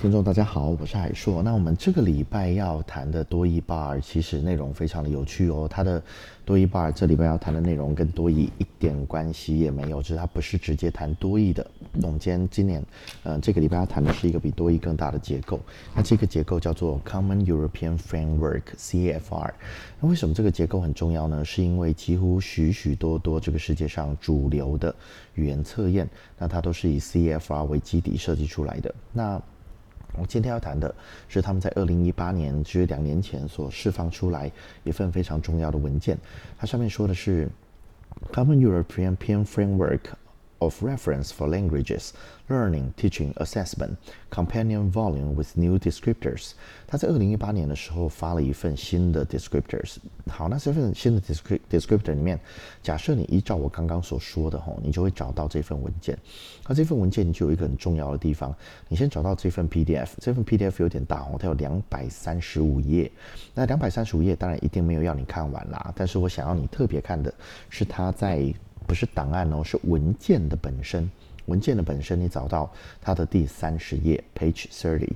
听众大家好，我是海硕。那我们这个礼拜要谈的多益 bar 其实内容非常的有趣哦。它的多益 bar 这礼拜要谈的内容跟多益一点关系也没有，就是它不是直接谈多益的。我们今天今年，呃，这个礼拜要谈的是一个比多益更大的结构。那这个结构叫做 Common European Framework（CFR）。那为什么这个结构很重要呢？是因为几乎许许多多这个世界上主流的语言测验，那它都是以 CFR 为基底设计出来的。那我今天要谈的是他们在二零一八年，就是两年前所释放出来一份非常重要的文件。它上面说的是 Common European Framework。Of reference for languages, learning, teaching, assessment, companion volume with new descriptors。他在二零一八年的时候发了一份新的 descriptors。好，那这份新的 descriptor 里面，假设你依照我刚刚所说的吼，你就会找到这份文件。那这份文件就有一个很重要的地方，你先找到这份 PDF。这份 PDF 有点大哦，它有两百三十五页。那两百三十五页当然一定没有要你看完啦，但是我想要你特别看的是它在。不是档案哦，是文件的本身。文件的本身，你找到它的第三十页，page thirty，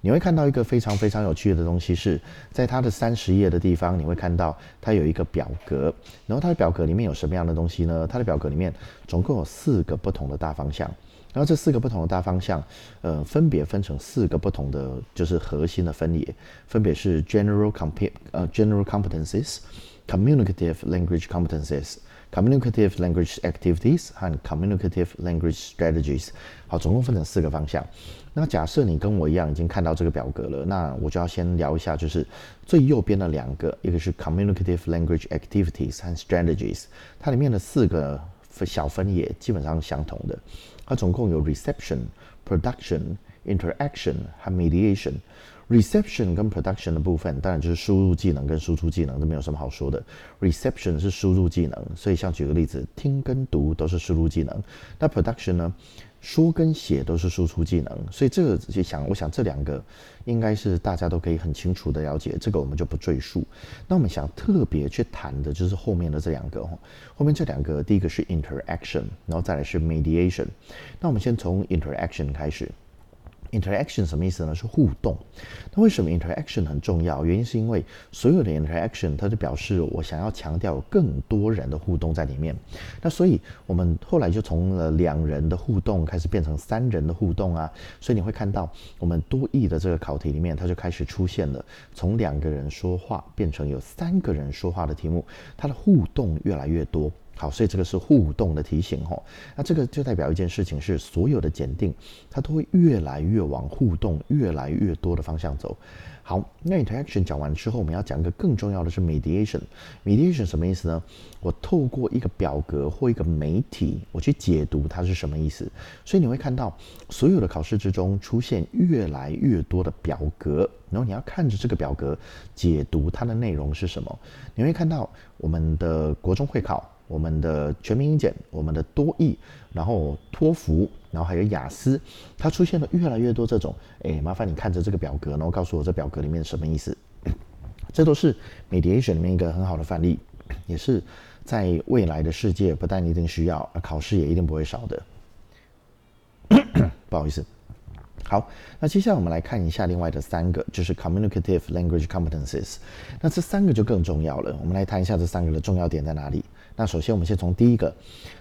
你会看到一个非常非常有趣的东西，是在它的三十页的地方，你会看到它有一个表格。然后它的表格里面有什么样的东西呢？它的表格里面总共有四个不同的大方向。然后这四个不同的大方向，呃，分别分成四个不同的就是核心的分野，分别是 general comp 呃 general competencies，communicative language competencies。Communicative language activities 和 communicative language strategies，好，总共分成四个方向。那假设你跟我一样已经看到这个表格了，那我就要先聊一下，就是最右边的两个，一个是 communicative language activities 和 strategies，它里面的四个小分野基本上相同的。它总共有 reception、production、interaction 和 mediation。reception 跟 production 的部分，当然就是输入技能跟输出技能都没有什么好说的。reception 是输入技能，所以像举个例子，听跟读都是输入技能。那 production 呢，说跟写都是输出技能。所以这个就想，我想这两个应该是大家都可以很清楚的了解，这个我们就不赘述。那我们想特别去谈的就是后面的这两个哈，后面这两个，第一个是 interaction，然后再来是 mediation。那我们先从 interaction 开始。Interaction 什么意思呢？是互动。那为什么 interaction 很重要？原因是因为所有的 interaction 它就表示我想要强调更多人的互动在里面。那所以我们后来就从了两人的互动开始变成三人的互动啊。所以你会看到我们多义的这个考题里面，它就开始出现了从两个人说话变成有三个人说话的题目，它的互动越来越多。好，所以这个是互动的提醒吼。那这个就代表一件事情是，所有的检定它都会越来越往互动越来越多的方向走。好，那 interaction 讲完之后，我们要讲一个更重要的是 mediation。mediation 什么意思呢？我透过一个表格或一个媒体，我去解读它是什么意思。所以你会看到，所有的考试之中出现越来越多的表格，然后你要看着这个表格解读它的内容是什么。你会看到我们的国中会考。我们的全民英检，我们的多义，然后托福，然后还有雅思，它出现了越来越多这种，哎，麻烦你看着这个表格，然后告诉我这表格里面什么意思。这都是 mediation 里面一个很好的范例，也是在未来的世界不但一定需要，考试也一定不会少的。不好意思。好，那接下来我们来看一下另外的三个，就是 communicative language competences。那这三个就更重要了，我们来谈一下这三个的重要点在哪里。那首先，我们先从第一个，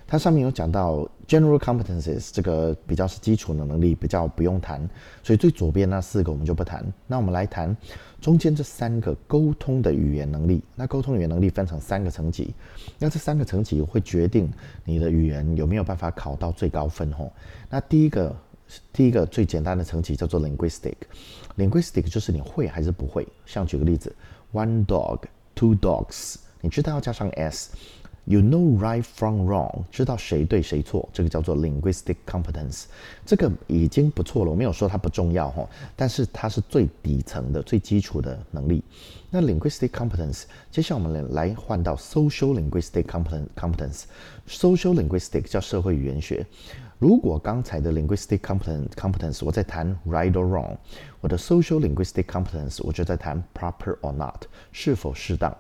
它上面有讲到 general competences，这个比较是基础的能力，比较不用谈，所以最左边那四个我们就不谈。那我们来谈中间这三个沟通的语言能力。那沟通语言能力分成三个层级，那这三个层级会决定你的语言有没有办法考到最高分吼。那第一个，第一个最简单的层级叫做 linguistic，linguistic 就是你会还是不会。像举个例子，one dog，two dogs，你知道要加上 s。You know right from wrong，知道谁对谁错，这个叫做 linguistic competence，这个已经不错了。我没有说它不重要哈，但是它是最底层的、最基础的能力。那 linguistic competence，接下来我们来换到 social linguistic competence。social linguistic 叫社会语言学。如果刚才的 linguistic competence competence 我在谈 right or wrong，我的 social linguistic competence 我就在谈 proper or not，是否适当。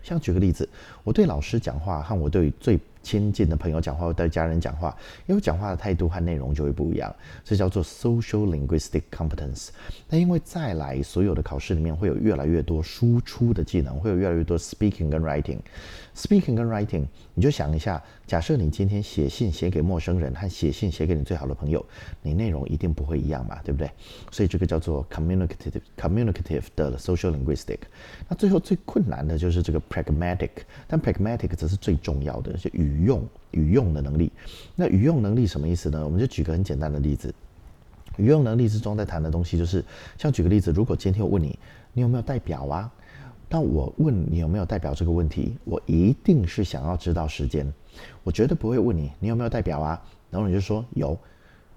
像举个例子，我对老师讲话和我对最亲近的朋友讲话，或对家人讲话，因为讲话的态度和内容就会不一样。这叫做 social linguistic competence。那因为再来，所有的考试里面会有越来越多输出的技能，会有越来越多 speaking 跟 writing。speaking 跟 writing，你就想一下，假设你今天写信写给陌生人和写信写给你最好的朋友，你内容一定不会一样嘛，对不对？所以这个叫做 communicative communicative 的 social linguistic。那最后最困难的就是这个 pragmatic，但 pragmatic 则是最重要的，就语用语用的能力。那语用能力什么意思呢？我们就举个很简单的例子，语用能力之中在谈的东西就是，像举个例子，如果今天我问你，你有没有代表啊？那我问你有没有代表这个问题，我一定是想要知道时间，我绝对不会问你你有没有代表啊，然后你就说有，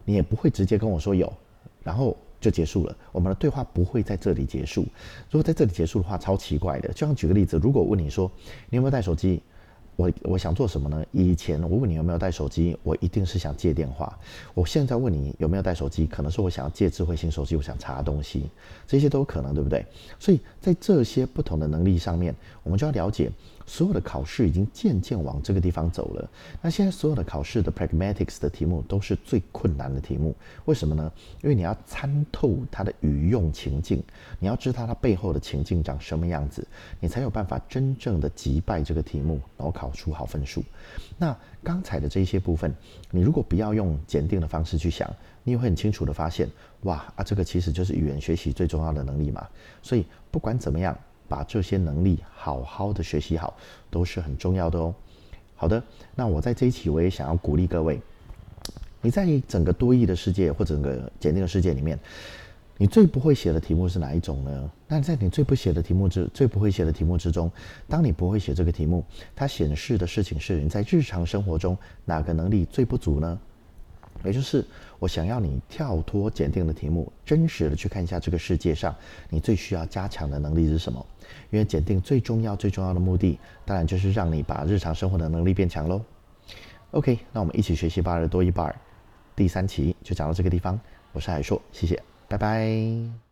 你也不会直接跟我说有，然后就结束了，我们的对话不会在这里结束。如果在这里结束的话，超奇怪的。就像举个例子，如果问你说你有没有带手机？我我想做什么呢？以前我问你有没有带手机，我一定是想借电话。我现在问你有没有带手机，可能是我想要借智慧型手机，我想查东西，这些都有可能，对不对？所以在这些不同的能力上面，我们就要了解。所有的考试已经渐渐往这个地方走了。那现在所有的考试的 pragmatics 的题目都是最困难的题目，为什么呢？因为你要参透它的语用情境，你要知道它背后的情境长什么样子，你才有办法真正的击败这个题目，然后考出好分数。那刚才的这些部分，你如果不要用检定的方式去想，你也会很清楚的发现，哇啊，这个其实就是语言学习最重要的能力嘛。所以不管怎么样。把这些能力好好的学习好，都是很重要的哦。好的，那我在这一期我也想要鼓励各位，你在整个多义的世界或整个简定的世界里面，你最不会写的题目是哪一种呢？那在你最不写的题目之最不会写的题目之中，当你不会写这个题目，它显示的事情是你在日常生活中哪个能力最不足呢？也就是我想要你跳脱检定的题目，真实的去看一下这个世界上你最需要加强的能力是什么。因为检定最重要、最重要的目的，当然就是让你把日常生活的能力变强喽。OK，那我们一起学习八日多一半，第三期就讲到这个地方。我是海硕，谢谢，拜拜。